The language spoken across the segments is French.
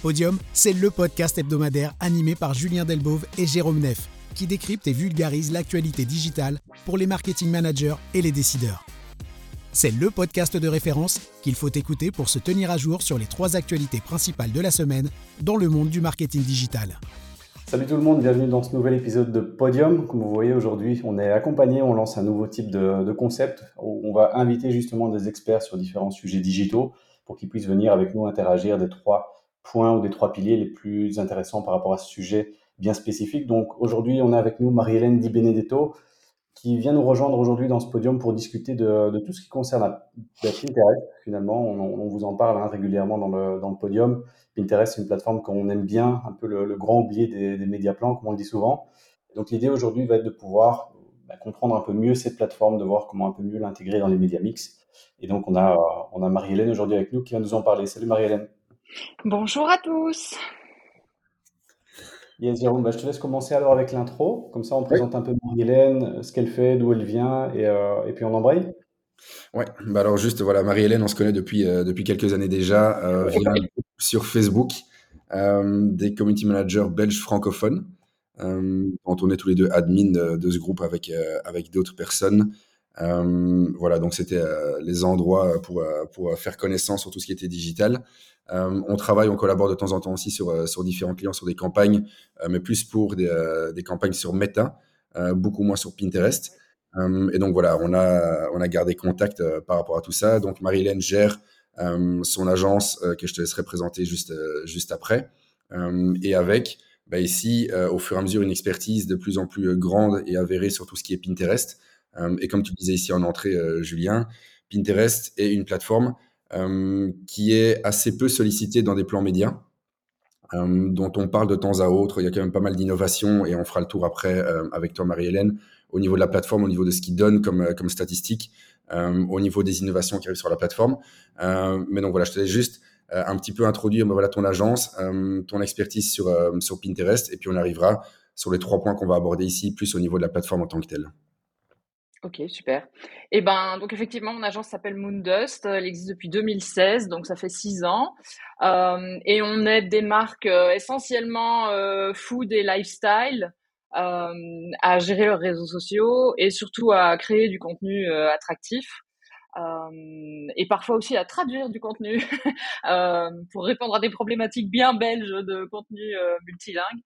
Podium, c'est le podcast hebdomadaire animé par Julien Delbove et Jérôme Neff, qui décrypte et vulgarise l'actualité digitale pour les marketing managers et les décideurs. C'est le podcast de référence qu'il faut écouter pour se tenir à jour sur les trois actualités principales de la semaine dans le monde du marketing digital. Salut tout le monde, bienvenue dans ce nouvel épisode de Podium. Comme vous voyez aujourd'hui, on est accompagné, on lance un nouveau type de, de concept on va inviter justement des experts sur différents sujets digitaux pour qu'ils puissent venir avec nous interagir des trois points ou des trois piliers les plus intéressants par rapport à ce sujet bien spécifique. Donc aujourd'hui, on a avec nous Marie-Hélène Di Benedetto qui vient nous rejoindre aujourd'hui dans ce podium pour discuter de, tout ce qui concerne Pinterest. Finalement, on, vous en parle hein, régulièrement dans le, dans le, podium. Pinterest, c'est une plateforme qu'on aime bien, un peu le, grand oublié des, médias plans, comme on le dit souvent. Donc l'idée aujourd'hui va être de pouvoir bah, comprendre un peu mieux cette plateforme, de voir comment un peu mieux l'intégrer dans les médias mix. Et donc on a, on a Marie-Hélène aujourd'hui avec nous qui va nous en parler. Salut Marie-Hélène. Bonjour à tous. Yes, Jérôme, bah, je te laisse commencer alors avec l'intro. Comme ça, on présente un peu Marie-Hélène, ce qu'elle fait, d'où elle vient, et, euh, et, puis on embraye. Ouais, bah alors juste, voilà, Marie-Hélène, on se connaît depuis, euh, depuis quelques années déjà, euh, vient sur Facebook, euh, des community managers belges francophones, on est tous les deux admin de, de ce groupe avec, avec d'autres personnes. Voilà, donc c'était les endroits pour, pour faire connaissance sur tout ce qui était digital. Euh, on travaille, on collabore de temps en temps aussi sur, euh, sur différents clients, sur des campagnes, euh, mais plus pour des, campagnes sur Meta, beaucoup moins sur Pinterest. et donc voilà, on a, on a gardé contact par rapport à tout ça. Donc Marie-Hélène gère son agence que je te laisserai présenter juste, juste après. et avec bah ici, au fur et à mesure, une expertise de plus en plus grande et avérée sur tout ce qui est Pinterest. Et comme tu disais ici en entrée, Julien, Pinterest est une plateforme euh, qui est assez peu sollicité dans des plans médias, euh, dont on parle de temps à autre. Il y a quand même pas mal d'innovations et on fera le tour après euh, avec toi, Marie-Hélène, au niveau de la plateforme, au niveau de ce qu'il donne comme, comme statistiques, au niveau des innovations qui arrivent sur la plateforme. mais donc voilà, je te laisse juste un petit peu introduire voilà, ton agence, ton expertise sur Pinterest, et puis on arrivera sur les trois points qu'on va aborder ici, plus au niveau de la plateforme en tant que telle. Ok, super. Et eh ben, donc effectivement, mon agence s'appelle Moondust. Elle existe depuis 2016, donc ça fait six ans. Euh, et on aide des marques euh, essentiellement euh, food et lifestyle euh, à gérer leurs réseaux sociaux et surtout à créer du contenu euh, attractif. Euh, et parfois aussi à traduire du contenu euh, pour répondre à des problématiques bien belges de contenu euh, multilingue.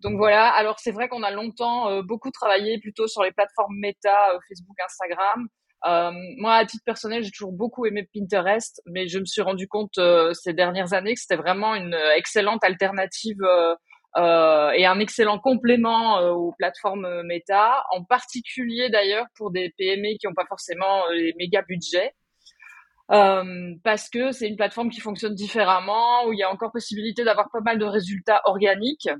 Donc voilà, alors c'est vrai qu'on a longtemps beaucoup travaillé plutôt sur les plateformes méta, Facebook, Instagram. Moi, à titre personnel, j'ai toujours beaucoup aimé Pinterest, mais je me suis rendu compte ces dernières années que c'était vraiment une excellente alternative et un excellent complément euh, aux plateformes euh, méta, en particulier d'ailleurs pour des PME qui n'ont pas forcément les méga budgets. Euh, parce que c'est une plateforme qui fonctionne différemment, où il y a encore possibilité d'avoir pas mal de résultats organiques,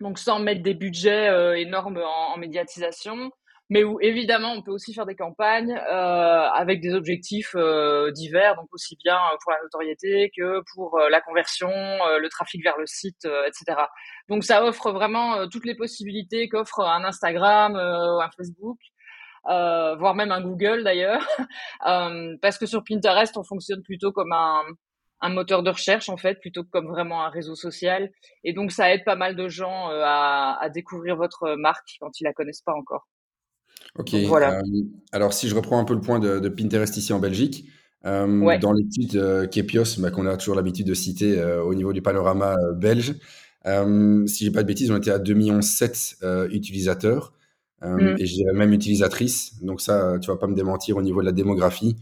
donc sans mettre des budgets euh, énormes en, médiatisation mais où évidemment on peut aussi faire des campagnes euh, avec des objectifs euh, divers, donc aussi bien pour la notoriété que pour euh, la conversion, euh, le trafic vers le site, euh, etc. Donc ça offre vraiment toutes les possibilités qu'offre un Instagram, un Facebook. voire même un Google d'ailleurs, parce que sur Pinterest on fonctionne plutôt comme un, un moteur de recherche en fait plutôt que comme vraiment un réseau social et donc ça aide pas mal de gens à, à découvrir votre marque quand ils la connaissent pas encore. Ok. voilà. Euh, alors, si je reprends un peu le point de, Pinterest ici en Belgique, euh, dans l'étude euh, Kepios, bah, qu'on a toujours l'habitude de citer au niveau du panorama belge, si j'ai pas de bêtises, on était à 2,7 millions utilisateurs mmh. et je dirais même utilisatrices. Donc ça, tu vas pas me démentir au niveau de la démographie,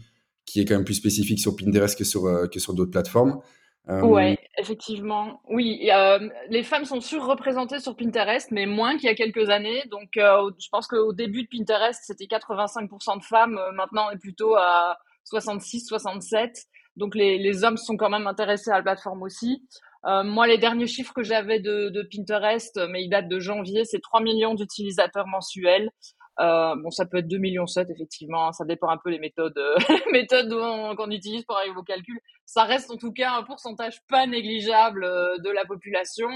qui est quand même plus spécifique sur Pinterest que sur, que sur d'autres plateformes. Euh, ouais, effectivement. Oui, euh, les femmes sont surreprésentées sur Pinterest, mais moins qu'il y a quelques années. Donc, euh, je pense qu'au début de Pinterest, c'était 85% de femmes. Maintenant, on est plutôt à 66, 67. Donc, les, les hommes sont quand même intéressés à la plateforme aussi. moi, les derniers chiffres que j'avais de, de, Pinterest, mais ils datent de janvier, c'est 3 millions d'utilisateurs mensuels. Euh, bon, ça peut être 2 millions 7, effectivement. Ça dépend un peu les méthodes, euh, méthodes qu'on utilise pour arriver au calcul. Ça reste en tout cas un pourcentage pas négligeable euh, de la population.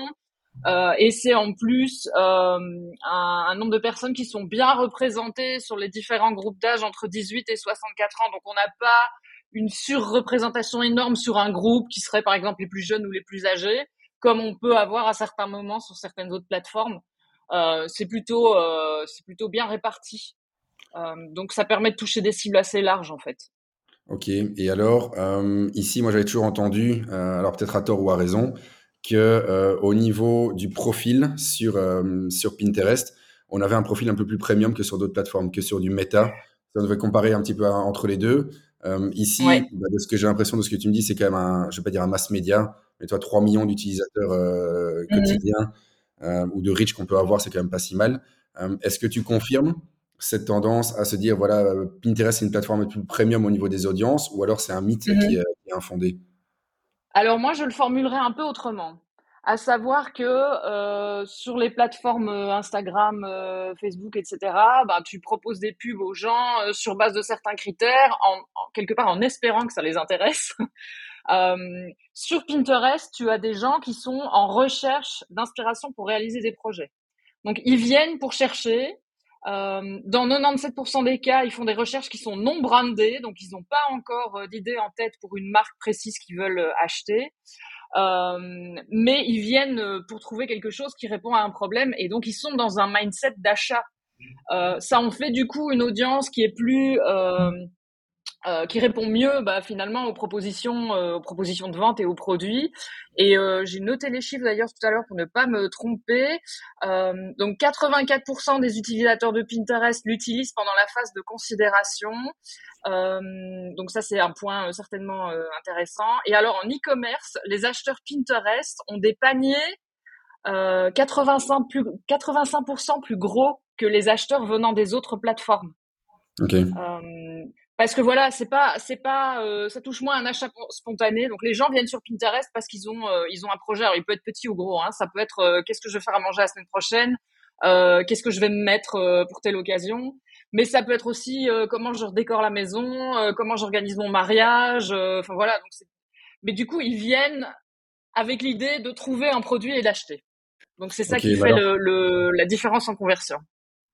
Euh, et c'est en plus euh, un, un, nombre de personnes qui sont bien représentées sur les différents groupes d'âge entre 18 et 64 ans. Donc on n'a pas une surreprésentation énorme sur un groupe qui serait par exemple les plus jeunes ou les plus âgés. comme on peut avoir à certains moments sur certaines autres plateformes. C'est plutôt, c'est plutôt bien réparti. donc ça permet de toucher des cibles assez larges en fait. Ok. Et alors, ici, moi j'avais toujours entendu, alors peut-être à tort ou à raison, que au niveau du profil sur sur Pinterest, on avait un profil un peu plus premium que sur d'autres plateformes, que sur du Meta. on devait comparer un petit peu entre les deux. Euh, ici, bah, de ce que j'ai l'impression de ce que tu me dis, c'est quand même un, je vais pas dire un mass média, mais toi, 3 millions d'utilisateurs euh, mmh quotidiens euh, ou de reach qu'on peut avoir, c'est quand même pas si mal. Est-ce que tu confirmes cette tendance à se dire, voilà, Pinterest, c'est une plateforme plus premium au niveau des audiences, ou alors c'est un mythe mmh qui, est, infondé? Alors moi, je le formulerai un peu autrement à savoir que euh, sur les plateformes euh, Instagram, euh, Facebook, etc., bah, tu proposes des pubs aux gens euh, sur base de certains critères, en, quelque part en espérant que ça les intéresse. Sur Pinterest, tu as des gens qui sont en recherche d'inspiration pour réaliser des projets. Donc, ils viennent pour chercher. dans 97% des cas, ils font des recherches qui sont non brandées, donc ils n'ont pas encore d'idée en tête pour une marque précise qu'ils veulent acheter. Euh, mais ils viennent euh, pour trouver quelque chose qui répond à un problème et donc ils sont dans un mindset d'achat. Euh, ça en fait du coup une audience qui est plus euh, euh, qui répond mieux bah, finalement aux propositions, aux propositions de vente et aux produits. Et j'ai noté les chiffres d'ailleurs tout à l'heure pour ne pas me tromper. donc 84% des utilisateurs de Pinterest l'utilisent pendant la phase de considération. Euh, donc ça, c'est un point euh, certainement euh, intéressant. Et alors en e-commerce, les acheteurs Pinterest ont des paniers 85 plus 85% plus gros que les acheteurs venant des autres plateformes. Okay. Parce que voilà, c'est pas, c'est pas, ça touche moins un achat spontané. Donc les gens viennent sur Pinterest parce qu'ils ont, ils ont un projet. Alors il peut être petit ou gros. Hein. Ça peut être, qu'est-ce que je vais faire à manger la semaine prochaine? Qu'est-ce que je vais me mettre pour telle occasion? Mais ça peut être aussi euh, comment je redécore la maison, euh, comment j'organise mon mariage. Euh, enfin voilà. Donc mais du coup, ils viennent avec l'idée de trouver un produit et d'acheter. Donc c'est ça qui fait le, la différence en conversion.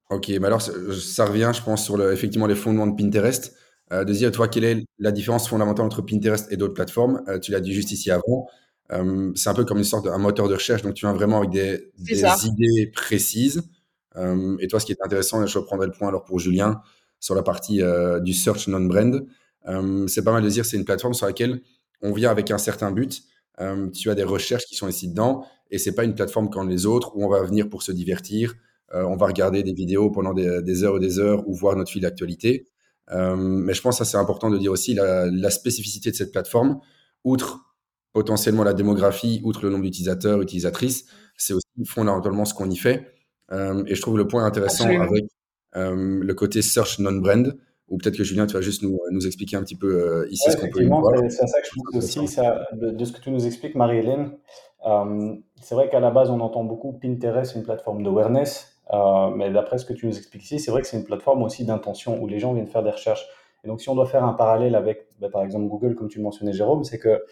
Ok, mais alors ça, revient, je pense, sur le, effectivement les fondements de Pinterest. De dire, toi, quelle est la différence fondamentale entre Pinterest et d'autres plateformes? Tu l'as dit juste ici avant. c'est un peu comme une sorte d'un moteur de recherche, donc tu viens vraiment avec des, des idées précises. Euh, et toi, ce qui est intéressant, et je reprendrai le point alors pour Julien, sur la partie euh, du search non-brand, euh, c'est pas mal de dire c'est une plateforme sur laquelle on vient avec un certain but. tu as des recherches qui sont ici dedans, et c'est pas une plateforme comme les autres où on va venir pour se divertir, on va regarder des vidéos pendant des, heures et des heures ou voir notre fil d'actualité. Mais je pense que c'est important de dire aussi la, la, spécificité de cette plateforme, outre potentiellement la démographie, outre le nombre d'utilisateurs, utilisatrices, c'est aussi fondamentalement ce qu'on y fait. Euh, et je trouve le point intéressant avec euh, le côté search non-brand, ou peut-être que Julien, tu vas juste nous, nous expliquer un petit peu euh, ici ce qu'on peut voir. C'est ça que je trouve aussi, ça, de, ce que tu nous expliques, Marie-Hélène. C'est vrai qu'à la base, on entend beaucoup Pinterest, une plateforme d'awareness, mais d'après ce que tu nous expliques ici, c'est vrai que c'est une plateforme aussi d'intention où les gens viennent faire des recherches. Et donc, si on doit faire un parallèle avec, bah, par exemple, Google, comme tu mentionnais, Jérôme, c'est que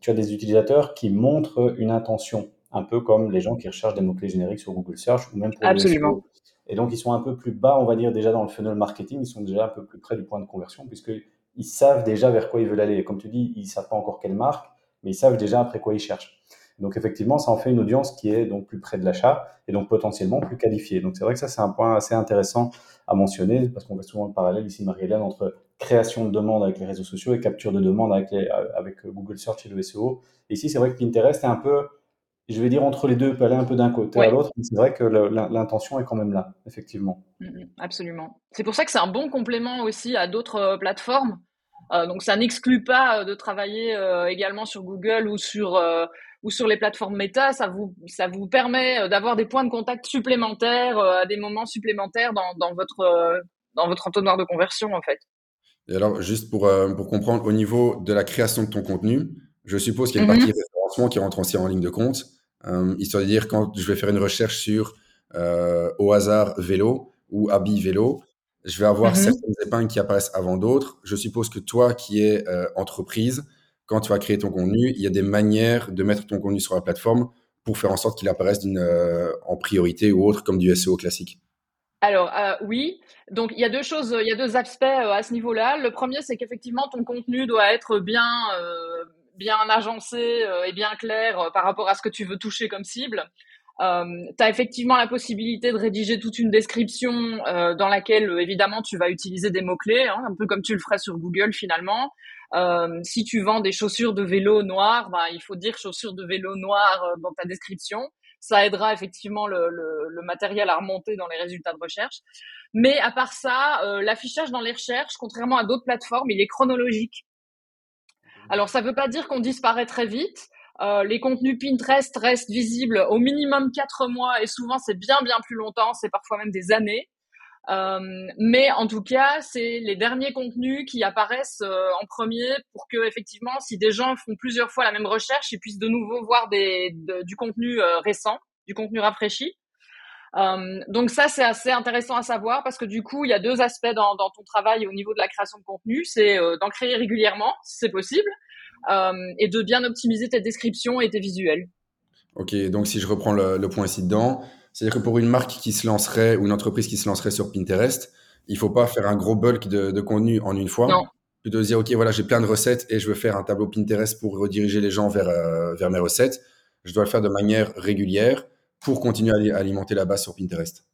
tu as des utilisateurs qui montrent une intention un peu comme les gens qui recherchent des mots-clés génériques sur Google Search ou même pour Absolument. Et donc, ils sont un peu plus bas, on va dire, déjà dans le funnel marketing, ils sont déjà un peu plus près du point de conversion, puisqu'ils savent déjà vers quoi ils veulent aller. Comme tu dis, ils ne savent pas encore quelle marque, mais ils savent déjà après quoi ils cherchent. Donc, effectivement, ça en fait une audience qui est donc plus près de l'achat et donc potentiellement plus qualifiée. Donc, c'est vrai que ça, c'est un point assez intéressant à mentionner, parce qu'on voit souvent le parallèle ici, Marie-Hélène, entre création de demande avec les réseaux sociaux et capture de demande avec, avec Google Search et le SEO. ici, c'est vrai que Pinterest est un peu je vais dire entre les deux, peut aller un peu d'un côté à l'autre, mais c'est vrai que l'intention est quand même là, effectivement. Mm, mm, absolument. C'est pour ça que c'est un bon complément aussi à d'autres euh, plateformes. Euh, donc ça n'exclut pas euh, de travailler également sur Google ou sur ou sur les plateformes méta. Ça vous ça vous permet d'avoir des points de contact supplémentaires à des moments supplémentaires dans, dans votre dans votre entonnoir de conversion en fait. Et alors juste pour pour comprendre au niveau de la création de ton contenu, je suppose qu'il y a une mm-hmm. partie référencement qui rentre aussi en ligne de compte. Euh, histoire de dire quand je vais faire une recherche sur euh, au hasard vélo ou habit vélo, je vais avoir mhm. certaines épingles qui apparaissent avant d'autres. Je suppose que toi qui es euh, entreprise, quand tu vas créer ton contenu, il y a des manières de mettre ton contenu sur la plateforme pour faire en sorte qu'il apparaisse en priorité ou autre comme du SEO classique. Alors oui, donc il y a deux choses, il y a deux aspects à ce niveau-là. Le premier, c'est qu'effectivement ton contenu doit être bien bien agencé et bien clair par rapport à ce que tu veux toucher comme cible. Euh, tu as effectivement la possibilité de rédiger toute une description euh, dans laquelle, évidemment, tu vas utiliser des mots-clés, hein, un peu comme tu le ferais sur Google finalement. Euh, si tu vends des chaussures de vélo noires, ben, il faut dire chaussures de vélo noires dans ta description. Ça aidera effectivement le, le, le, matériel à remonter dans les résultats de recherche. Mais à part ça, l'affichage dans les recherches, contrairement à d'autres plateformes, il est chronologique. Alors ça ne veut pas dire qu'on disparaît très vite, euh, les contenus Pinterest restent visibles au minimum quatre mois et souvent c'est bien bien plus longtemps, c'est parfois même des années. Euh, mais en tout cas, c'est les derniers contenus qui apparaissent euh, en premier pour que effectivement, si des gens font plusieurs fois la même recherche, ils puissent de nouveau voir du contenu récent, du contenu rafraîchi. donc ça, c'est assez intéressant à savoir parce que du coup, il y a deux aspects dans, ton travail au niveau de la création de contenu. C'est d'en créer régulièrement, si c'est possible, euh, et de bien optimiser tes descriptions et tes visuels. Ok, donc si je reprends le, point ici dedans, c'est-à-dire que pour une marque qui se lancerait ou une entreprise qui se lancerait sur Pinterest, il faut pas faire un gros bulk de, contenu en une fois. Non. Plutôt dire, ok, voilà, j'ai plein de recettes et je veux faire un tableau Pinterest pour rediriger les gens vers, euh, vers mes recettes. Je dois le faire de manière régulière pour continuer à alimenter la base sur Pinterest.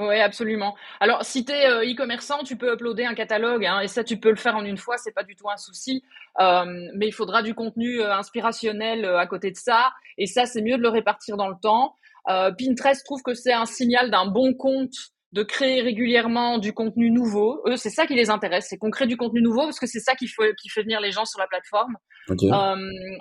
Oui, absolument. Alors, si tu es euh, e-commerçant, tu peux uploader un catalogue, hein, et ça, tu peux le faire en une fois, c'est pas du tout un souci. Euh, mais il faudra du contenu euh, inspirationnel à côté de ça, et ça, c'est mieux de le répartir dans le temps. Pinterest trouve que c'est un signal d'un bon compte de créer régulièrement du contenu nouveau. Eux, c'est ça qui les intéresse, c'est qu'on crée du contenu nouveau parce que c'est ça qui, qui fait venir les gens sur la plateforme. Okay.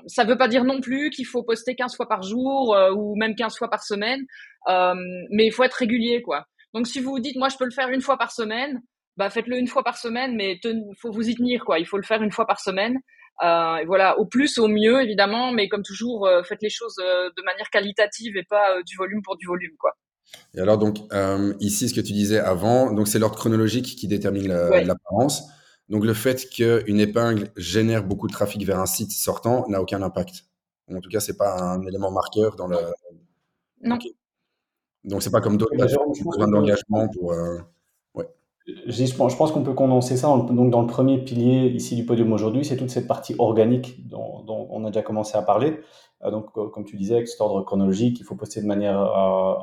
ça veut pas dire non plus qu'il faut poster 15 fois par jour ou même 15 fois par semaine, mais il faut être régulier, quoi. Donc si vous vous dites, moi je peux le faire une fois par semaine, bah faites-le une fois par semaine, mais il faut vous y tenir, quoi. Il faut le faire une fois par semaine. Euh, et voilà, au plus, au mieux, évidemment, mais comme toujours, euh, faites les choses euh, de manière qualitative et pas du volume pour du volume, quoi. Et alors donc ici, ce que tu disais avant, donc c'est l'ordre chronologique qui détermine l'apparence. Donc le fait qu'une épingle génère beaucoup de trafic vers un site sortant n'a aucun impact. En tout cas, c'est pas un élément marqueur dans le. Non. Donc, c'est pas comme d'autres besoin d'engagement pour. Euh, ouais. Je pense, qu'on peut condenser ça donc dans le premier pilier ici du podium aujourd'hui, c'est toute cette partie organique dont, on a déjà commencé à parler. Euh, donc, euh, comme tu disais, avec cet ordre chronologique, il faut poster de manière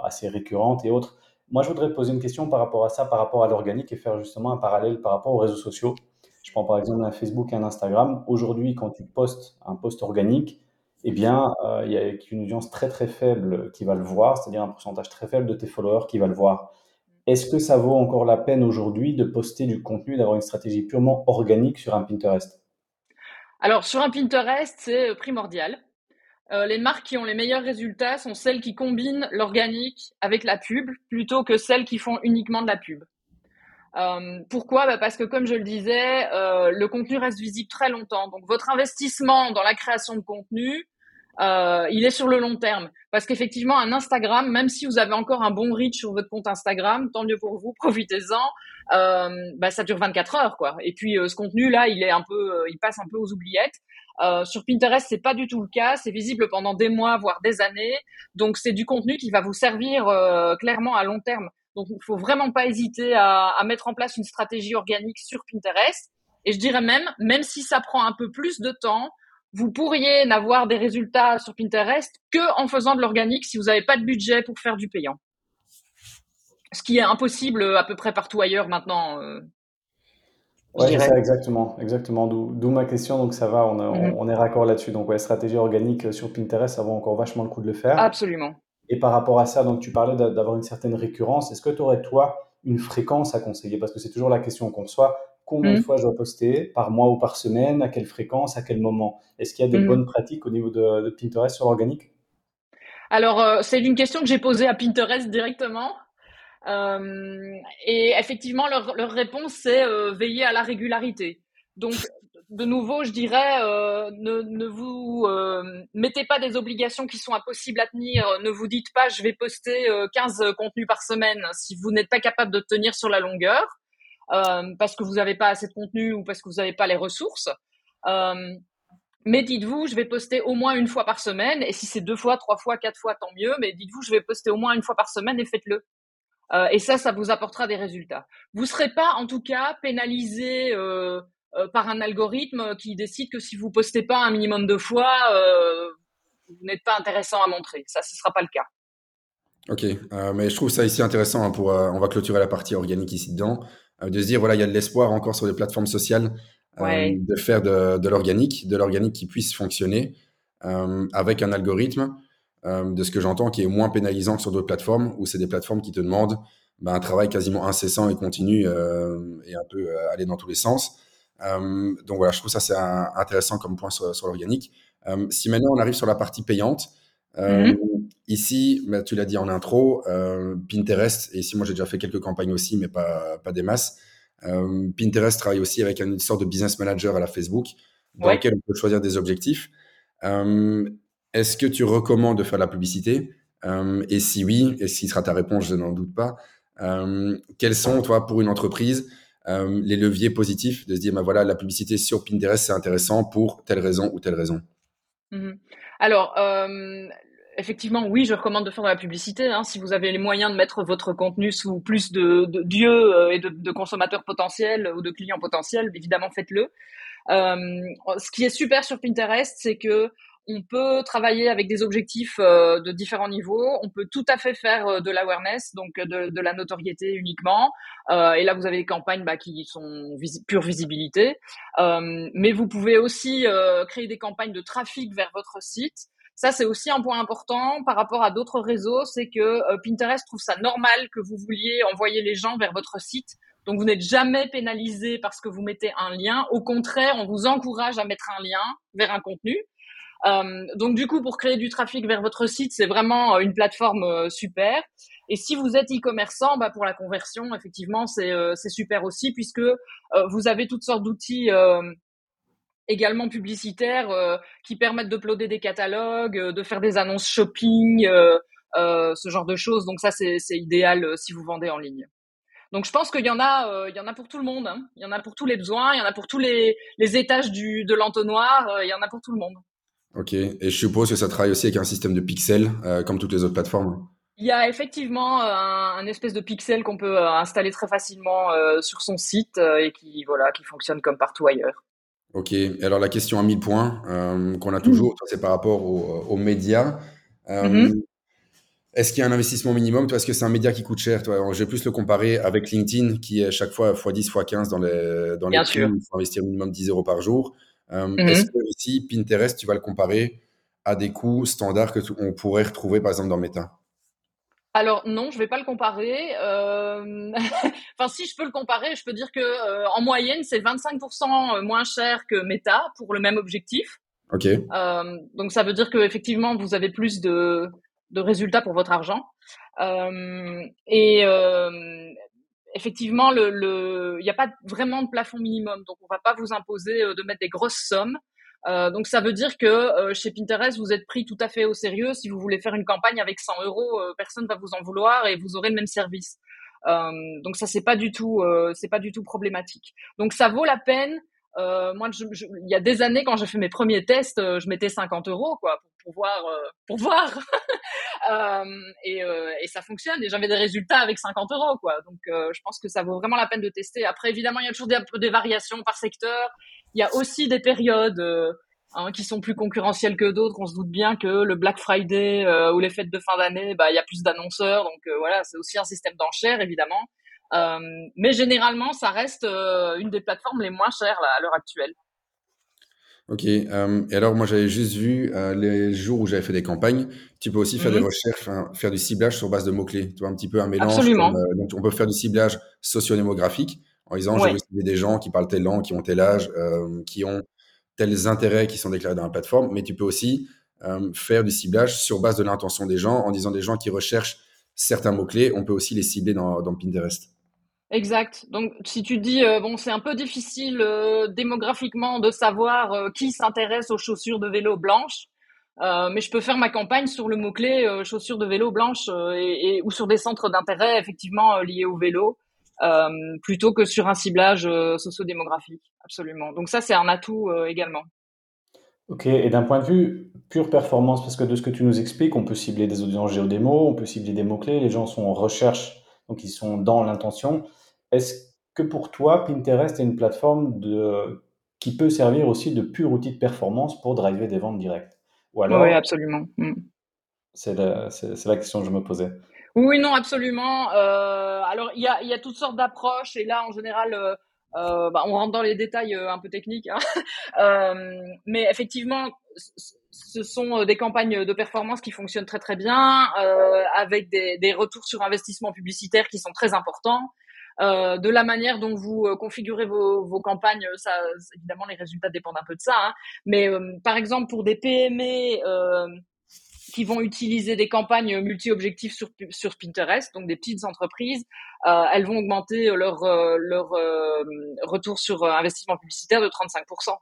assez récurrente et autres. Moi, je voudrais poser une question par rapport à ça, par rapport à l'organique et faire justement un parallèle par rapport aux réseaux sociaux. Je prends par exemple un Facebook et un Instagram. Aujourd'hui, quand tu postes un post organique, eh bien, euh, il y a une audience très très faible qui va le voir, c'est-à-dire un pourcentage très faible de tes followers qui va le voir. Est-ce que ça vaut encore la peine aujourd'hui de poster du contenu, d'avoir une stratégie purement organique sur un Pinterest? Alors, sur un Pinterest, c'est euh, primordial. Euh, les marques qui ont les meilleurs résultats sont celles qui combinent l'organique avec la pub plutôt que celles qui font uniquement de la pub. Pourquoi? Bah Parce que comme je le disais, le contenu reste visible très longtemps. Donc votre investissement dans la création de contenu, euh, il est sur le long terme. Parce qu'effectivement, un Instagram, même si vous avez encore un bon reach sur votre compte Instagram, tant mieux pour vous, profitez-en. Euh, bah, ça dure 24 heures, quoi. Et puis euh, ce contenu-là, il est un peu, euh, il passe un peu aux oubliettes. Euh, sur Pinterest, c'est pas du tout le cas. C'est visible pendant des mois, voire des années. Donc c'est du contenu qui va vous servir clairement à long terme. Donc il faut vraiment pas hésiter à, à mettre en place une stratégie organique sur Pinterest. Et je dirais même, même si ça prend un peu plus de temps, vous pourriez n'avoir des résultats sur Pinterest que en faisant de l'organique si vous n'avez pas de budget pour faire du payant. Ce qui est impossible à peu près partout ailleurs maintenant. Euh, oui, c'est ça, exactement. exactement. D'où ma question. Donc, ça va, on, mhm. on, est raccord là-dessus. Donc, ouais, stratégie organique sur Pinterest, ça vaut encore vachement le coup de le faire. Absolument. Et par rapport à ça, donc, tu parlais d'avoir une certaine récurrence. Est-ce que tu aurais, toi, une fréquence à conseiller? Parce que c'est toujours la question qu'on reçoit combien de mmh. fois je dois poster? Par mois ou par semaine, à quelle fréquence, à quel moment? Est-ce qu'il y a des mmh. bonnes pratiques au niveau de, Pinterest sur l'organique? Alors, euh, c'est une question que j'ai posée à Pinterest directement. Euh, et effectivement, leur, réponse, c'est euh, veiller à la régularité. Donc, de nouveau, je dirais, ne, ne, vous mettez pas des obligations qui sont impossibles à tenir. Ne vous dites pas, je vais poster 15 contenus par semaine si vous n'êtes pas capable de tenir sur la longueur. Euh, parce que vous n'avez pas assez de contenu ou parce que vous n'avez pas les ressources. Euh, mais dites-vous, je vais poster au moins une fois par semaine. Et si c'est deux fois, trois fois, quatre fois, tant mieux. Mais dites-vous, je vais poster au moins une fois par semaine et faites-le. Euh, et ça, ça vous apportera des résultats. Vous serez pas, en tout cas, pénalisé par un algorithme qui décide que si vous postez pas un minimum de fois, vous n'êtes pas intéressant à montrer. Ça, ce sera pas le cas. Ok, mais je trouve ça ici intéressant hein, pour. on va clôturer la partie organique ici dedans, de se dire voilà, il y a de l'espoir encore sur les plateformes sociales de faire de, l'organique, de l'organique qui puisse fonctionner avec un algorithme euh, de ce que j'entends, qui est moins pénalisant que sur d'autres plateformes, où c'est des plateformes qui te demandent ben, un travail quasiment incessant et continu euh, et un peu euh, aller dans tous les sens. Donc voilà, je trouve ça c'est intéressant comme point sur, l'organique. si maintenant on arrive sur la partie payante, mm-hmm. Ici, ben, tu l'as dit en intro, Pinterest, et ici moi j'ai déjà fait quelques campagnes aussi, mais pas, pas des masses. Pinterest travaille aussi avec une sorte de business manager à la Facebook, dans lequel on peut choisir des objectifs. Est-ce que tu recommandes de faire la publicité? Euh, Et si oui, et ce sera ta réponse, je n'en doute pas, euh, quels sont, toi, pour une entreprise, euh, les leviers positifs de se dire, bah voilà, la publicité sur Pinterest, c'est intéressant pour telle raison ou telle raison mmh Alors, effectivement, oui, je recommande de faire de la publicité. Hein. si vous avez les moyens de mettre votre contenu sous plus de, d'yeux et de, de, consommateurs potentiels ou de clients potentiels, évidemment, faites-le. ce qui est super sur Pinterest, c'est que on peut travailler avec des objectifs euh, de différents niveaux. On peut tout à fait faire euh, de l'awareness, donc de, de, la notoriété uniquement. Euh, et là, vous avez des campagnes bah, qui sont pure visibilité. mais vous pouvez aussi créer des campagnes de trafic vers votre site. Ça, c'est aussi un point important par rapport à d'autres réseaux, c'est que Pinterest trouve ça normal que vous vouliez envoyer les gens vers votre site. Donc, vous n'êtes jamais pénalisé parce que vous mettez un lien. Au contraire, on vous encourage à mettre un lien vers un contenu. Euh, donc du coup, pour créer du trafic vers votre site, c'est vraiment euh, une plateforme euh, super. Et si vous êtes e-commerçant, bah, pour la conversion, effectivement, c'est super aussi puisque vous avez toutes sortes d'outils également publicitaires qui permettent d'uploader des catalogues, de faire des annonces shopping, ce genre de choses. Donc ça, c'est idéal si vous vendez en ligne. Donc je pense qu'il y en a, il y en a pour tout le monde. Hein. Il y en a pour tous les besoins, il y en a pour tous les, les étages du, de l'entonnoir, il y en a pour tout le monde. Ok, et je suppose que ça travaille aussi avec un système de pixels, euh, comme toutes les autres plateformes. Il y a effectivement euh, un, espèce de pixel qu'on peut euh, installer très facilement sur son site et qui, voilà, qui fonctionne comme partout ailleurs. Ok, et alors la question à 1000 points qu'on a mmh. toujours, c'est par rapport aux, médias. Mmh est-ce qu'il y a un investissement minimum? Parce que c'est un média qui coûte cher? Toi, je vais plus le comparer avec LinkedIn, qui est chaque fois x10, x15 dans les, dans les prix. Il faut investir minimum 10 euros par jour. Euh, mhm. Est-ce que ici, Pinterest, tu vas le comparer à des coûts standards que on pourrait retrouver par exemple dans Meta? Alors non, je vais pas le comparer. Euh, enfin, si je peux le comparer, je peux dire que euh, en moyenne, c'est 25% moins cher que Meta pour le même objectif. Ok. donc ça veut dire que effectivement, vous avez plus de, de résultats pour votre argent. et effectivement, le, il n'y a pas vraiment de plafond minimum, donc on va pas vous imposer euh, de mettre des grosses sommes. Euh, donc ça veut dire que euh, chez Pinterest, vous êtes pris tout à fait au sérieux. Si vous voulez faire une campagne avec 100 euros, personne va vous en vouloir et vous aurez le même service. donc ça c'est pas du tout, c'est pas du tout problématique. Donc ça vaut la peine euh, moi, je, il y a des années, quand j'ai fait mes premiers tests, je mettais 50 euros quoi pour, voir, pour voir. euh, et, et, ça fonctionne. Et j'avais des résultats avec 50 euros quoi. Donc, je pense que ça vaut vraiment la peine de tester. Après, évidemment, il y a toujours des, des variations par secteur. Il y a aussi des périodes. Hein, qui sont plus concurrentielles que d'autres. On se doute bien que le Black Friday ou les fêtes de fin d'année, bah il y a plus d'annonceurs, donc voilà, c'est aussi un système d'enchères évidemment. Euh, mais généralement, ça reste euh, une des plateformes les moins chères à l'heure actuelle. Ok. Euh, et alors, moi, j'avais juste vu les jours où j'avais fait des campagnes. Tu peux aussi faire des mhm. recherches, faire du ciblage sur base de mots-clés. Tu vois, un petit peu un mélange. Absolument. donc, on peut faire du ciblage socio-démographique en disant, ouais. j'ai des gens qui parlent tel langue, qui ont tel âge, qui ont tels intérêts qui sont déclarés dans la plateforme. Mais tu peux aussi faire du ciblage sur base de l'intention des gens en disant des gens qui recherchent certains mots-clés, on peut aussi les cibler dans, dans Pinterest. Exact. Donc, si tu dis, euh, bon, c'est un peu difficile euh, démographiquement de savoir euh, qui s'intéresse aux chaussures de vélo blanches, mais je peux faire ma campagne sur le mot-clé chaussures de vélo blanches et, ou sur des centres d'intérêt effectivement liés au vélo, plutôt que sur un ciblage socio-démographique. Absolument. Donc ça, c'est un atout également. Ok, et d'un point de vue pure performance, parce que de ce que tu nous expliques, on peut cibler des audiences géodémo, on peut cibler des mots-clés, les gens sont en recherche, donc ils sont dans l'intention. Est-ce que pour toi, Pinterest est une plateforme de, qui peut servir aussi de pur outil de performance pour driver des ventes directes? Ou alors, Oui, absolument. Mm. C'est la, la, question que je me posais. Oui, non, absolument. Euh, alors, il y a, y a, toutes sortes d'approches et là, en général, euh, euh bah, on rentre dans les détails euh, un peu techniques. Hein. Mais effectivement, ce sont des campagnes de performance qui fonctionnent très très bien, avec des, des, retours sur investissement publicitaire qui sont très importants. Euh, de la manière dont vous euh, configurez vos, vos, campagnes, ça, évidemment, les résultats dépendent un peu de ça. Hein. Mais euh, par exemple, pour des PME qui vont utiliser des campagnes multi-objectifs sur, sur Pinterest, donc des petites entreprises, elles vont augmenter leur, leur retour sur investissement publicitaire de 35%.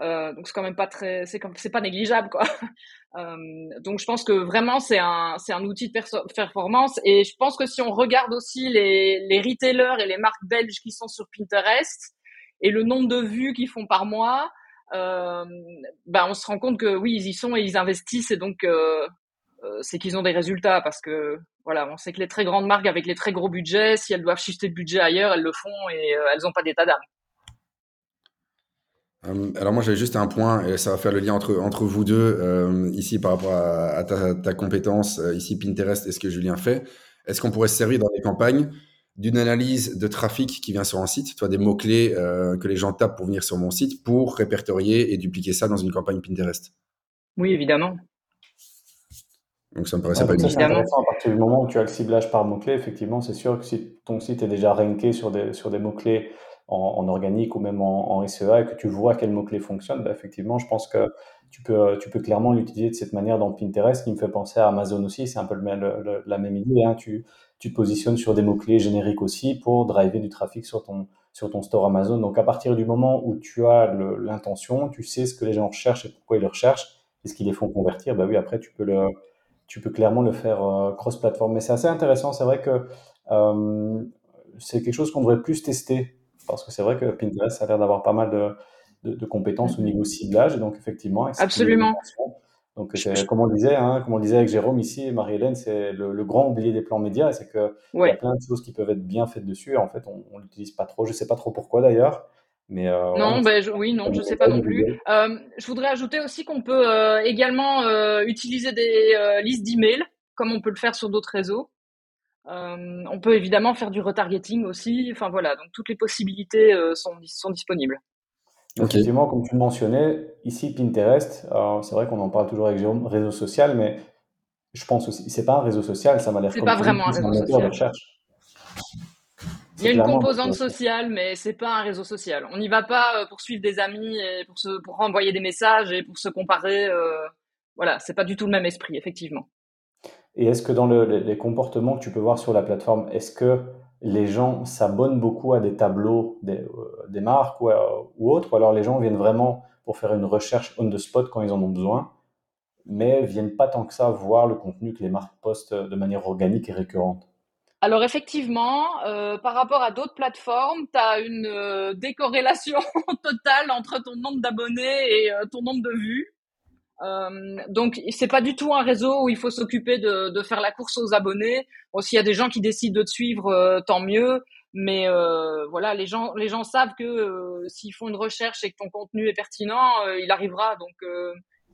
Euh, donc c'est quand même pas très, c'est c'est pas négligeable quoi. Euh, donc je pense que vraiment c'est un c'est un outil de performance et je pense que si on regarde aussi les les retailers et les marques belges qui sont sur Pinterest et le nombre de vues qu'ils font par mois, euh, ben on se rend compte que oui ils y sont et ils investissent et donc euh, euh c'est qu'ils ont des résultats parce que voilà on sait que les très grandes marques avec les très gros budgets si elles doivent shifter de budget ailleurs elles le font et euh, elles ont pas d'état d'âme. Euh, alors moi j'avais juste un point et ça va faire le lien entre, entre vous deux euh, ici par rapport à, ta, ta, compétence euh, ici Pinterest et ce que Julien fait. Est-ce qu'on pourrait se servir dans les campagnes d'une analyse de trafic qui vient sur un site, toi des mots-clés que les gens tapent pour venir sur mon site pour répertorier et dupliquer ça dans une campagne Pinterest? Oui évidemment. Donc ça me paraissait pas évident. À partir du moment où tu as le ciblage par mots-clés, effectivement c'est sûr que si ton site est déjà ranké sur des, sur des mots-clés en, organique ou même en, SEA et que tu vois quels mots-clés fonctionnent, bah, effectivement, je pense que tu peux, tu peux clairement l'utiliser de cette manière dans Pinterest, qui me fait penser à Amazon aussi, c'est un peu le, la même idée. Hein. Tu, tu te positionnes sur des mots-clés génériques aussi pour driver du trafic sur ton, sur ton store Amazon. Donc à partir du moment où tu as l'intention, tu sais ce que les gens recherchent et pourquoi ils le recherchent, et ce qui les font convertir, bah oui, après tu peux, le, tu peux clairement le faire euh, cross-platform. Mais c'est assez intéressant, c'est vrai que euh, c'est quelque chose qu'on devrait plus tester parce que c'est vrai que Pinterest a l'air d'avoir pas mal de, de, compétences au niveau ciblage. Et donc, effectivement, absolument. Donc, comme on disait, hein, comme on disait avec Jérôme ici, Marie-Hélène, c'est le, grand oublié des plans médias, c'est qu'il y a plein de choses qui peuvent être bien faites dessus. Et en fait, on, ne l'utilise pas trop. Je sais pas trop pourquoi d'ailleurs. Mais euh, non, ben, oui, non, je sais pas non plus. Euh, je voudrais ajouter aussi qu'on peut euh, également utiliser des listes d'emails, comme on peut le faire sur d'autres réseaux. Euh, on peut évidemment faire du retargeting aussi. Enfin voilà, donc toutes les possibilités euh, sont, sont disponibles. Effectivement, comme tu le mentionnais, ici Pinterest, c'est vrai qu'on en parle toujours avec Jérôme, réseau social, mais je pense aussi, c'est pas un réseau social, ça m'a l'air. C'est pas vraiment un réseau social. Il y a une composante sociale, mais c'est pas un réseau social. On n'y va pas euh, pour suivre des amis et pour se, pour envoyer des messages et pour se comparer. voilà, c'est pas du tout le même esprit, effectivement. Et est-ce que dans les comportements que tu peux voir sur la plateforme, est-ce que les gens s'abonnent beaucoup à des tableaux des, euh, marques ou, euh, ou, autres, ou alors les gens viennent vraiment pour faire une recherche on the spot quand ils en ont besoin, mais viennent pas tant que ça voir le contenu que les marques postent de manière organique et récurrente? Alors effectivement, euh, par rapport à d'autres plateformes, tu as une décorrélation totale entre ton nombre d'abonnés et ton nombre de vues. Euh, donc c'est pas du tout un réseau où il faut s'occuper de, de, faire la course aux abonnés. Bon, s'il y a des gens qui décident de te suivre, euh, tant mieux. Mais euh, voilà, les gens, les gens savent que s'ils font une recherche et que ton contenu est pertinent, il arrivera. Donc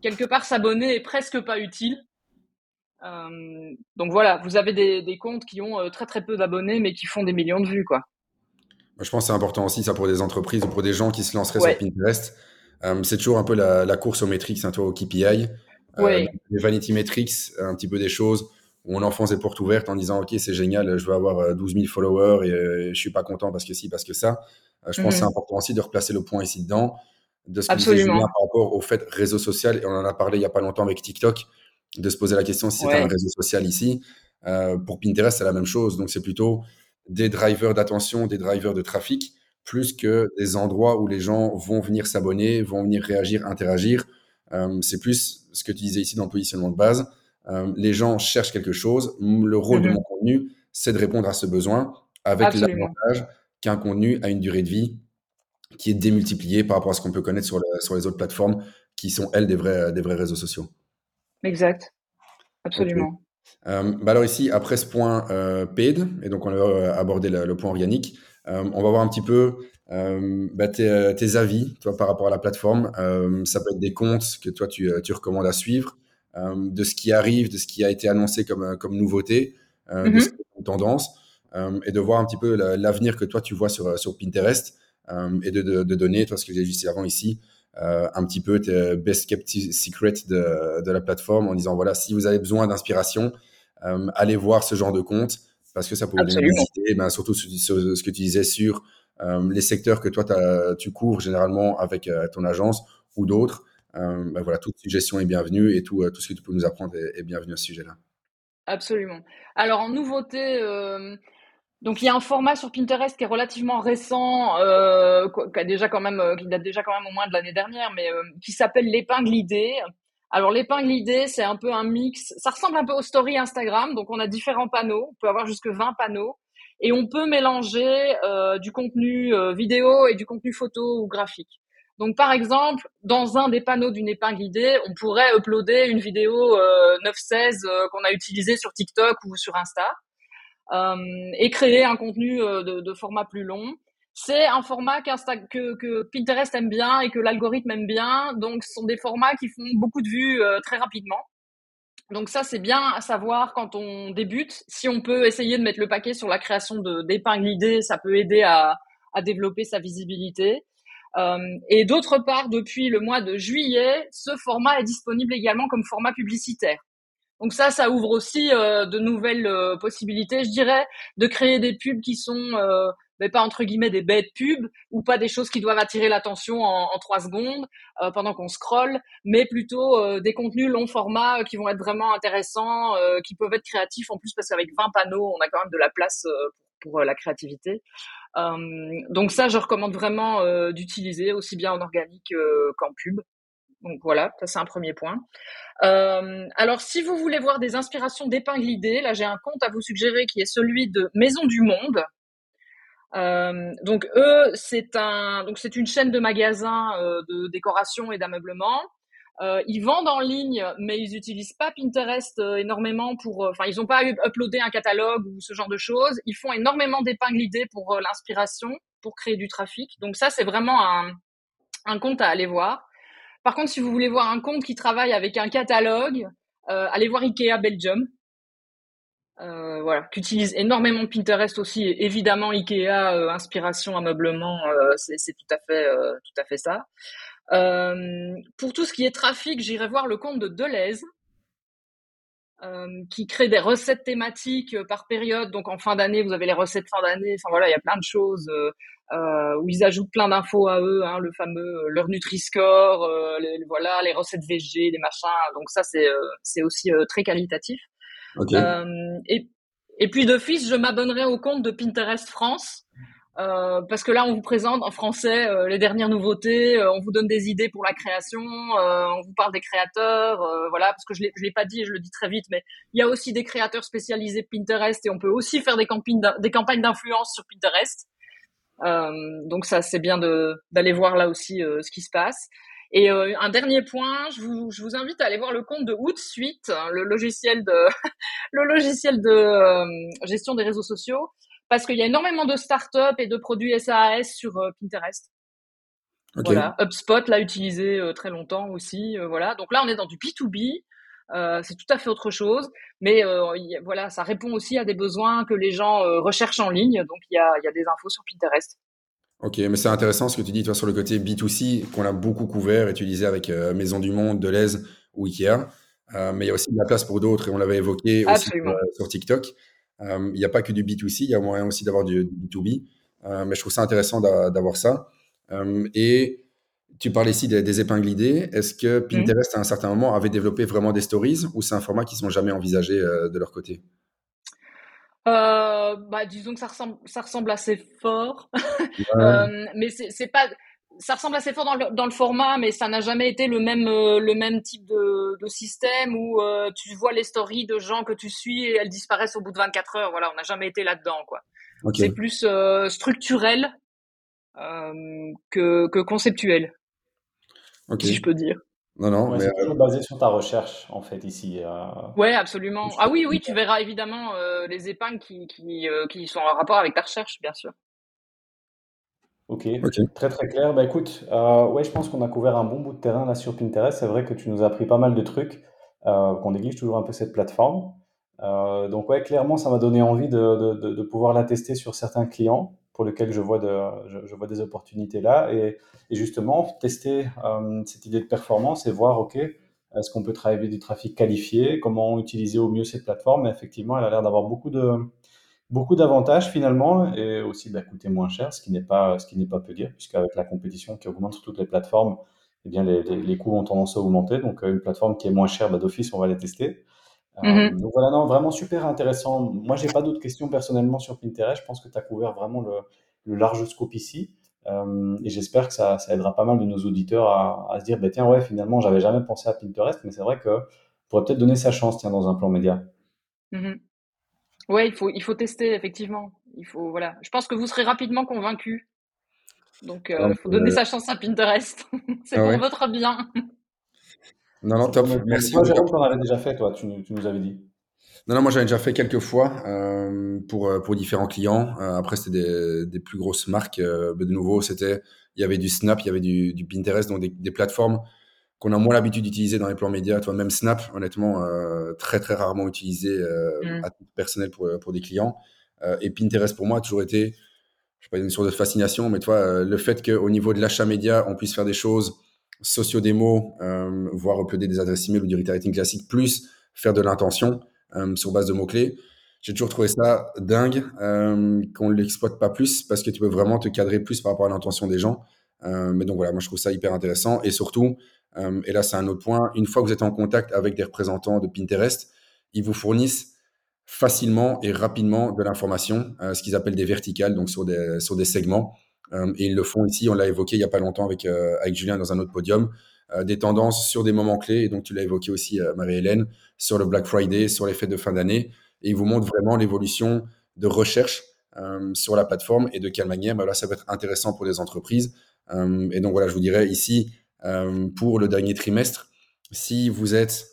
quelque part, s'abonner est presque pas utile. donc voilà, vous avez des, des comptes qui ont très très peu d'abonnés, mais qui font des millions de vues, quoi. Je pense que c'est important aussi ça pour des entreprises ou pour des gens qui se lanceraient sur Pinterest c'est toujours un peu la, la, course aux metrics, hein, au KPI. Euh, les vanity metrics, un petit peu des choses où on enfonce des portes ouvertes en disant ok c'est génial je veux avoir 12 euh, 000 followers et je suis pas content parce que si parce que ça. Je pense que c'est mhm. important aussi de replacer le point ici dedans de ce que par rapport au fait réseau social et on en a parlé il y a pas longtemps avec TikTok de se poser la question si c'est un réseau social ici. Euh, pour Pinterest c'est la même chose. Donc c'est plutôt des drivers d'attention des drivers de trafic plus que des endroits où les gens vont venir s'abonner, vont venir réagir, interagir. Euh, c'est plus ce que tu disais ici dans le positionnement de base. Euh, les gens cherchent quelque chose. Le rôle de mm-hmm. mon contenu, c'est de répondre à ce besoin avec l'avantage qu'un contenu a une durée de vie qui est démultipliée par rapport à ce qu'on peut connaître sur, sur, les autres plateformes qui sont, elles, des vrais, des vrais réseaux sociaux. Exact. Absolument. bah alors ici, après ce point paid, et donc on va aborder le, point organique, on va voir un petit peu bah, tes, avis toi, par rapport à la plateforme. ça peut être des comptes que toi tu, tu recommandes à suivre, de ce qui arrive, de ce qui a été annoncé comme, comme nouveauté, de mm-hmm. ce qui est une tendance. Euh, et de voir un petit peu l'avenir que toi tu vois sur, sur Pinterest euh, et de, de, donner, toi, ce que j'ai dit avant ici, euh, un petit peu tes best kept secret de, de, la plateforme en disant voilà, si vous avez besoin d'inspiration, allez voir ce genre de compte parce que ça vous donner ben, surtout sur, ce que tu disais sur les secteurs que toi tu couvres généralement avec ton agence ou d'autres. Ben voilà, toute suggestion est bienvenue et tout, tout ce que tu peux nous apprendre est, est bienvenu à ce sujet-là. Absolument. Alors en nouveauté, euh, donc il y a un format sur Pinterest qui est relativement récent, euh, qui a déjà quand même, euh, qui date déjà quand même au moins de l'année dernière, mais euh, qui s'appelle l'épingle idée. Alors l'épingle idée, c'est un peu un mix. Ça ressemble un peu aux stories Instagram, donc on a différents panneaux. On peut avoir jusque 20 panneaux et on peut mélanger euh, du contenu vidéo et du contenu photo ou graphique. Donc par exemple, dans un des panneaux d'une épingle idée, on pourrait uploader une vidéo euh, 9-16 qu'on a utilisée sur TikTok ou sur Insta. Euh, et créer un contenu euh, de format plus long. C'est un format que, Pinterest aime bien et que l'algorithme aime bien. Donc, ce sont des formats qui font beaucoup de vues euh, très rapidement. Donc ça, c'est bien à savoir quand on débute. Si on peut essayer de mettre le paquet sur la création d'épingles idées, ça peut aider à, développer sa visibilité. Euh, et d'autre part, depuis le mois de juillet, ce format est disponible également comme format publicitaire. Donc ça, ça ouvre aussi euh, de nouvelles possibilités, je dirais, de créer des pubs qui sont mais pas entre guillemets des bêtes pubs ou pas des choses qui doivent attirer l'attention en, trois secondes pendant qu'on scrolle, mais plutôt des contenus long format qui vont être vraiment intéressants, qui peuvent être créatifs en plus parce qu'avec 20 panneaux, on a quand même de la place pour, la créativité. donc ça, je recommande vraiment d'utiliser aussi bien en organique qu'en pub. Donc voilà, ça c'est un premier point. Euh, alors si vous voulez voir des inspirations d'épingles idées, là j'ai un compte à vous suggérer qui est celui de Maison du Monde. Euh, donc eux, c'est un, donc c'est une chaîne de magasins euh, de décoration et d'ameublement. Euh, ils vendent en ligne, mais ils n'utilisent pas Pinterest euh, énormément pour. Euh, enfin, ils n'ont pas uploadé un catalogue ou ce genre de choses. Ils font énormément d'épingles idées pour l'inspiration, pour créer du trafic. Donc ça, c'est vraiment un, un compte à aller voir. Par contre, si vous voulez voir un compte qui travaille avec un catalogue, euh, allez voir Ikea Belgium. Euh, voilà, qui utilise énormément Pinterest aussi. évidemment, Ikea, euh, inspiration, ameublement, c'est tout à fait, tout à fait ça. pour tout ce qui est trafic, j'irai voir le compte de Deleuze, qui crée des recettes thématiques par période. Donc en fin d'année, vous avez les recettes fin d'année. Enfin voilà, il y a plein de choses euh, où ils ajoutent plein d'infos à eux, hein, le fameux euh, leur Nutri-Score, euh, les, voilà, les recettes VG, les machins. Donc ça, c'est euh, c'est aussi très qualitatif. Et et puis d'office, je m'abonnerai au compte de Pinterest France. Euh, parce que là, on vous présente en français euh, les dernières nouveautés, on vous donne des idées pour la création, on vous parle des créateurs, voilà, parce que je je l'ai pas dit et je le dis très vite, mais il y a aussi des créateurs spécialisés Pinterest et on peut aussi faire des campagnes, d'influence sur Pinterest. Euh, donc ça, c'est bien d'aller voir là aussi euh, ce qui se passe. Et euh, un dernier point, je vous, je vous, invite à aller voir le compte de Hootsuite, hein, le logiciel de le logiciel de gestion des réseaux sociaux, parce qu'il y a énormément de startups et de produits SAS sur Pinterest. Voilà, HubSpot l'a utilisé très longtemps aussi. voilà, donc là on est dans du B2B. Euh, c'est tout à fait autre chose, mais euh, voilà, ça répond aussi à des besoins que les gens euh, recherchent en ligne. Donc il y a, y a, des infos sur Pinterest. Ok, mais c'est intéressant ce que tu dis, toi, sur le côté B2C, qu'on a beaucoup couvert et utilisé avec Maison du Monde, Deleuze ou Ikea. mais il y a aussi de la place pour d'autres, et on l'avait évoqué aussi sur, TikTok. Il n'y a pas que du B2C, il y a moyen aussi d'avoir du, du, B2B. mais je trouve ça intéressant d'avoir ça. et tu parles ici des, épingles idées. Est-ce que mmh. Pinterest, à un certain moment, avait développé vraiment des stories ou c'est un format qu'ils n'ont jamais envisagé euh, de leur côté? Euh, bah, disons que ça ressemble, ça ressemble assez fort, euh, mais c'est pas, ça ressemble assez fort dans le, dans le format, mais ça n'a jamais été le même, le même type de, de système où tu vois les stories de gens que tu suis et elles disparaissent au bout de 24 heures. Voilà, on n'a jamais été là-dedans, quoi. C'est plus structurel que, que conceptuel si je peux dire. Non, non, Ouais, mais c'est toujours basé sur ta recherche, en fait, ici. euh, Ouais, absolument. Ah oui, oui, tu verras évidemment euh, les épingles qui, qui, euh, qui sont en rapport avec ta recherche, bien sûr. Ok, ok. très très clair. Bah écoute, euh, ouais, je pense qu'on a couvert un bon bout de terrain là sur Pinterest. C'est vrai que tu nous as appris pas mal de trucs, euh, qu'on néglige toujours un peu cette plateforme. Euh, donc ouais, clairement, ça m'a donné envie de, de, de, de pouvoir la tester sur certains clients pour lesquels je vois, de, je, vois des opportunités là. Et, justement, tester euh, cette idée de performance et voir, ok, est-ce qu'on peut travailler du trafic qualifié, comment utiliser au mieux cette plateforme? Et effectivement, elle a l'air d'avoir beaucoup de beaucoup d'avantages finalement et aussi bah, coûter moins cher, ce qui n'est pas, ce qui n'est pas peu dire, puisqu'avec la compétition qui augmente sur toutes les plateformes, eh bien les, coûts ont tendance à augmenter. Donc euh, une plateforme qui est moins chère, bah, d'office, on va les tester. Euh, Mhm, donc voilà, non, vraiment super intéressant. Moi, j'ai pas d'autres questions personnellement sur Pinterest. Je pense que tu as couvert vraiment le, le large scope ici. Euh, et j'espère que ça, ça aidera pas mal de nos auditeurs à, à se dire, bah, tiens, ouais, finalement, j'avais jamais pensé à Pinterest, mais c'est vrai que pourrait peut-être donner sa chance, tiens, dans un plan média. mhm. Ouais, il faut, il faut tester, effectivement. Il faut, voilà. Je pense que vous serez rapidement convaincus. Donc, il faut donner euh, sa chance à Pinterest. C'est ah pour ouais. votre bien. Non, non, top. Merci Toi. Jérôme, tu en avais déjà fait, toi, tu, nous tu nous avais dit. Non, non, moi j'en ai déjà fait quelques fois euh, pour, euh, pour différents clients. Euh, après, c'était des, des plus grosses marques. Euh, mais de nouveau, c'était, il y avait du Snap, il y avait du, du Pinterest, donc des, des plateformes qu'on a moins l'habitude d'utiliser dans les plans médias. Toi, même Snap, honnêtement, euh, très très rarement utilisé euh, Mm. à titre personnel pour, pour des clients. Euh, et Pinterest, pour moi, a toujours été, je sais pas, une sorte de fascination, mais toi, euh, le fait qu'au niveau de l'achat média, on puisse faire des choses socio-démo, euh, voire uploader des adresses email ou du retargeting classique, plus faire de l'intention euh, sur base de mots-clés. J'ai toujours trouvé ça dingue euh, qu'on ne l'exploite pas plus parce que tu peux vraiment te cadrer plus par rapport à l'intention des gens. Mais donc voilà, moi je trouve ça hyper intéressant. Et surtout, et là c'est un autre point, une fois que vous êtes en contact avec des représentants de Pinterest, ils vous fournissent facilement et rapidement de l'information, ce qu'ils appellent des verticales, donc sur des, sur des segments. Euh, et ils le font ici, on l'a évoqué il n'y a pas longtemps avec, euh, avec Julien dans un autre podium, euh, des tendances sur des moments clés, et donc tu l'as évoqué aussi, Marie-Hélène, sur le Black Friday, sur les fêtes de fin d'année, et ils vous montrent vraiment l'évolution de recherche sur la plateforme. Et de quelle manière bah, là, ça va être intéressant pour les entreprises. Et donc voilà, je vous dirais ici, pour le dernier trimestre, si vous êtes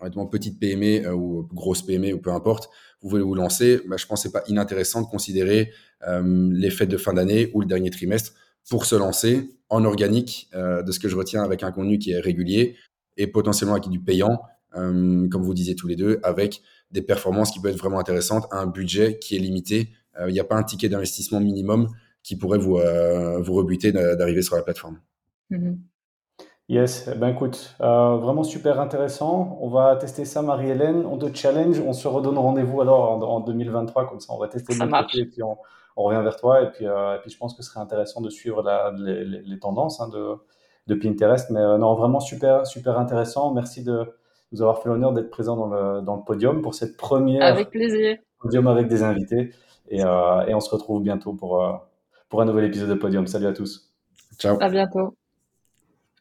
honnêtement, petite PME euh, ou grosse PME ou peu importe, vous voulez vous lancer, bah, je pense que c'est pas inintéressant de considérer euh, les fêtes de fin d'année ou le dernier trimestre pour se lancer en organique, euh, de ce que je retiens avec un contenu qui est régulier et potentiellement avec du payant, comme vous disiez tous les deux, avec des performances qui peuvent être vraiment intéressantes, un budget qui est limité. Il n'y a pas un ticket d'investissement minimum qui pourrait vous, vous rebuter d'arriver sur la plateforme. Mhm. Yes, eh ben écoute, euh, vraiment super intéressant. On va tester ça, Marie-Hélène. On te challenge. On se redonne rendez-vous alors en, en 2023, comme ça on va tester Ça notre côté et marche. puis on, on revient vers toi. Et puis, euh, et puis je pense que ce serait intéressant de suivre la- les, les- les tendances hein, de, de Pinterest. Mais euh, non, vraiment super, super intéressant. Merci de nous avoir fait l'honneur d'être présent dans le, dans le podium pour cette première Avec plaisir. podium avec des invités. Et, euh, et on se retrouve bientôt pour, euh, pour un nouvel épisode de podium. Salut à tous. Ciao. À bientôt.